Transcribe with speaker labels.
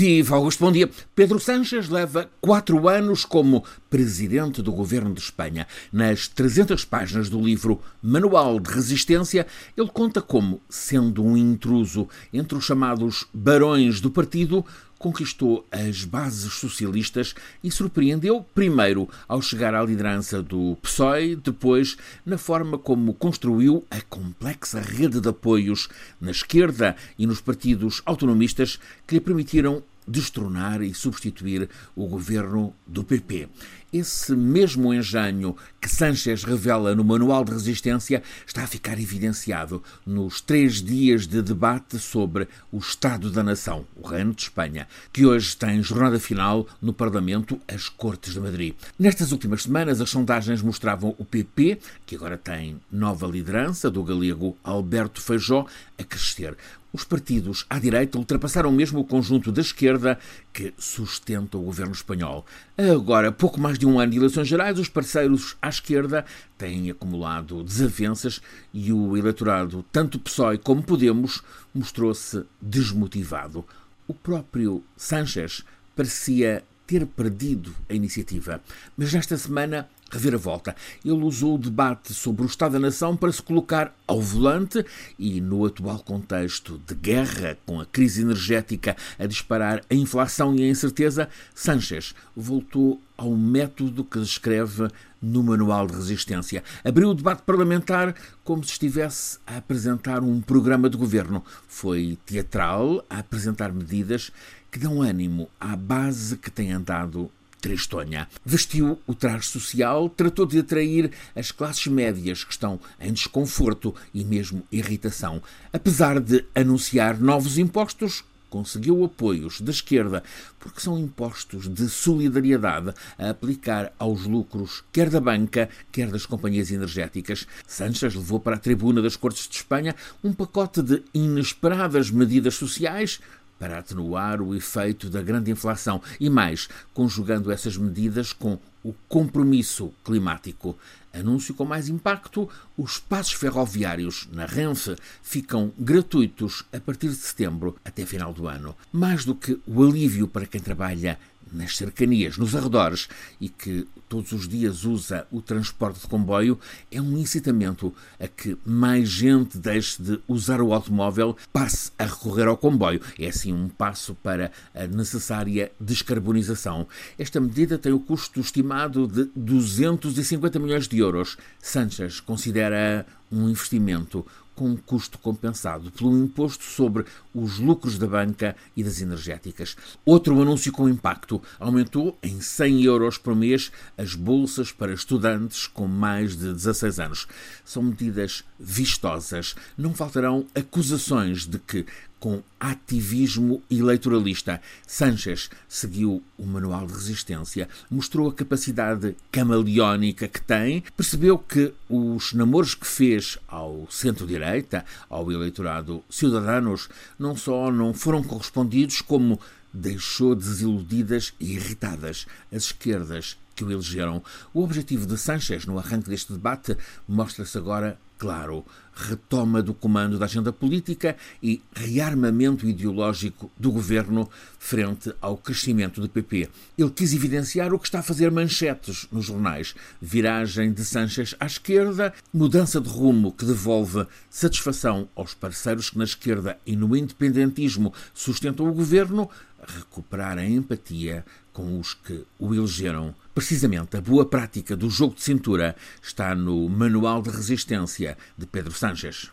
Speaker 1: Viva Augusto, bom dia. Pedro Sánchez leva quatro anos como presidente do governo de Espanha. Nas 300 páginas do livro Manual de Resistência, ele conta como, sendo um intruso entre os chamados barões do partido, conquistou as bases socialistas e surpreendeu, primeiro, ao chegar à liderança do PSOE, depois, na forma como construiu a complexa rede de apoios na esquerda e nos partidos autonomistas que lhe permitiram destronar e substituir o governo do PP. Esse mesmo engenho que Sanchez revela no Manual de Resistência está a ficar evidenciado nos três dias de debate sobre o Estado da Nação, o Reino de Espanha, que hoje tem jornada final no Parlamento, as Cortes de Madrid. Nestas últimas semanas, as sondagens mostravam o PP, que agora tem nova liderança, do galego Alberto Feijó, a crescer. Os partidos à direita ultrapassaram mesmo o conjunto da esquerda que sustenta o governo espanhol. Agora, pouco mais de um ano de eleições gerais, os parceiros à esquerda têm acumulado desavenças e o eleitorado, tanto PSOE como Podemos, mostrou-se desmotivado. O próprio Sánchez parecia ter perdido a iniciativa, mas nesta semana reviravolta. Ele usou o debate sobre o Estado da Nação para se colocar ao volante e, no atual contexto de guerra, com a crise energética a disparar a inflação e a incerteza, Sanchez voltou ao método que descreve no Manual de Resistência. Abriu o debate parlamentar como se estivesse a apresentar um programa de governo. Foi teatral a apresentar medidas que dão ânimo à base que tem andado tristonha. Vestiu o traje social, tratou de atrair as classes médias que estão em desconforto e mesmo irritação. Apesar de anunciar novos impostos, conseguiu apoios da esquerda, porque são impostos de solidariedade a aplicar aos lucros quer da banca, quer das companhias energéticas. Sanches levou para a tribuna das Cortes de Espanha um pacote de inesperadas medidas sociais para atenuar o efeito da grande inflação e mais, conjugando essas medidas com o compromisso climático. Anúncio com mais impacto: os passos ferroviários na Renfe ficam gratuitos a partir de setembro até final do ano. Mais do que o alívio para quem trabalha nas cercanias, nos arredores e que todos os dias usa o transporte de comboio, é um incitamento a que mais gente deixe de usar o automóvel, passe a recorrer ao comboio. É assim um passo para a necessária descarbonização. Esta medida tem o custo estimado de 250 milhões de euros. Sanchez considera um investimento com um custo compensado pelo imposto sobre os lucros da banca e das energéticas. Outro anúncio com impacto aumentou em 100 euros por mês as bolsas para estudantes com mais de 16 anos. São medidas vistosas. Não faltarão acusações de que com ativismo eleitoralista. Sanchez seguiu o manual de resistência, mostrou a capacidade camaleónica que tem, percebeu que os namoros que fez ao centro-direita, ao eleitorado Ciudadanos, não só não foram correspondidos, como deixou desiludidas e irritadas as esquerdas que o elegeram. O objetivo de Sanchez no arranque deste debate mostra-se agora claro, retoma do comando da agenda política e rearmamento ideológico do governo frente ao crescimento do PP. Ele quis evidenciar o que está a fazer manchetes nos jornais: viragem de Sanchez à esquerda, mudança de rumo que devolve satisfação aos parceiros que na esquerda e no independentismo sustentam o governo, recuperar a empatia com os que o elegeram. Precisamente a boa prática do jogo de cintura está no Manual de Resistência de Pedro Sánchez.